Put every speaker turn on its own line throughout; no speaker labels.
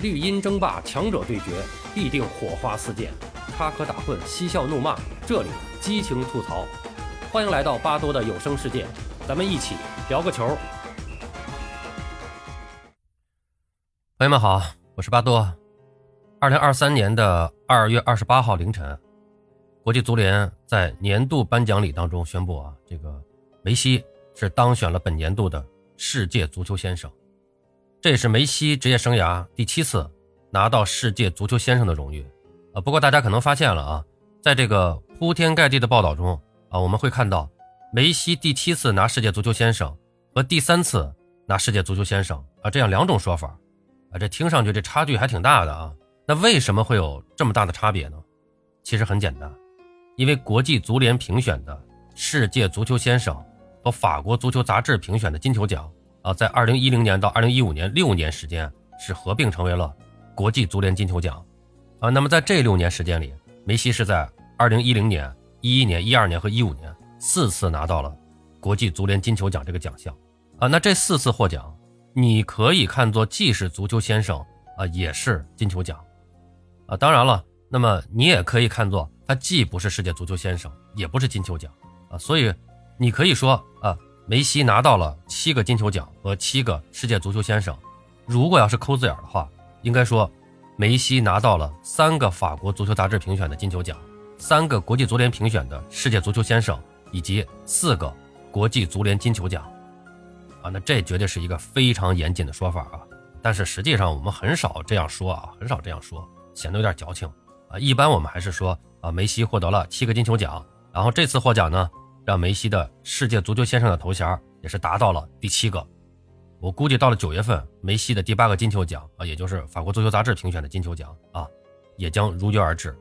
绿茵争霸，强者对决，必定火花四溅，插科打诨，嬉笑怒骂，这里激情吐槽。欢迎来到巴多的有声世界，咱们一起聊个球。朋友们好，我是巴多。二零二三年的二月二十八号凌晨，国际足联在年度颁奖礼当中宣布啊，这个梅西是当选了本年度的世界足球先生。这也是梅西职业生涯第七次拿到世界足球先生的荣誉，啊，不过大家可能发现了啊，在这个铺天盖地的报道中啊，我们会看到梅西第七次拿世界足球先生和第三次拿世界足球先生啊这样两种说法，啊，这听上去这差距还挺大的啊。那为什么会有这么大的差别呢？其实很简单，因为国际足联评选的世界足球先生和法国足球杂志评选的金球奖。啊，在二零一零年到二零一五年六年时间是合并成为了国际足联金球奖，啊，那么在这六年时间里，梅西是在二零一零年、一一年、一二年和一五年四次拿到了国际足联金球奖这个奖项，啊，那这四次获奖，你可以看作既是足球先生啊，也是金球奖，啊，当然了，那么你也可以看作他既不是世界足球先生，也不是金球奖，啊，所以你可以说啊。梅西拿到了七个金球奖和七个世界足球先生，如果要是抠字眼的话，应该说，梅西拿到了三个法国足球杂志评选的金球奖，三个国际足联评选的世界足球先生，以及四个国际足联金球奖。啊，那这绝对是一个非常严谨的说法啊！但是实际上我们很少这样说啊，很少这样说，显得有点矫情啊。一般我们还是说啊，梅西获得了七个金球奖，然后这次获奖呢。让梅西的世界足球先生的头衔也是达到了第七个，我估计到了九月份，梅西的第八个金球奖啊，也就是法国足球杂志评选的金球奖啊，也将如约而至。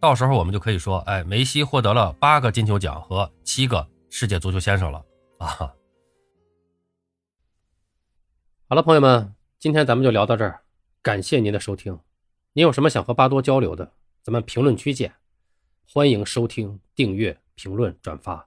到时候我们就可以说，哎，梅西获得了八个金球奖和七个世界足球先生了啊。好了，朋友们，今天咱们就聊到这儿，感谢您的收听。您有什么想和巴多交流的，咱们评论区见。欢迎收听、订阅、评论、转发。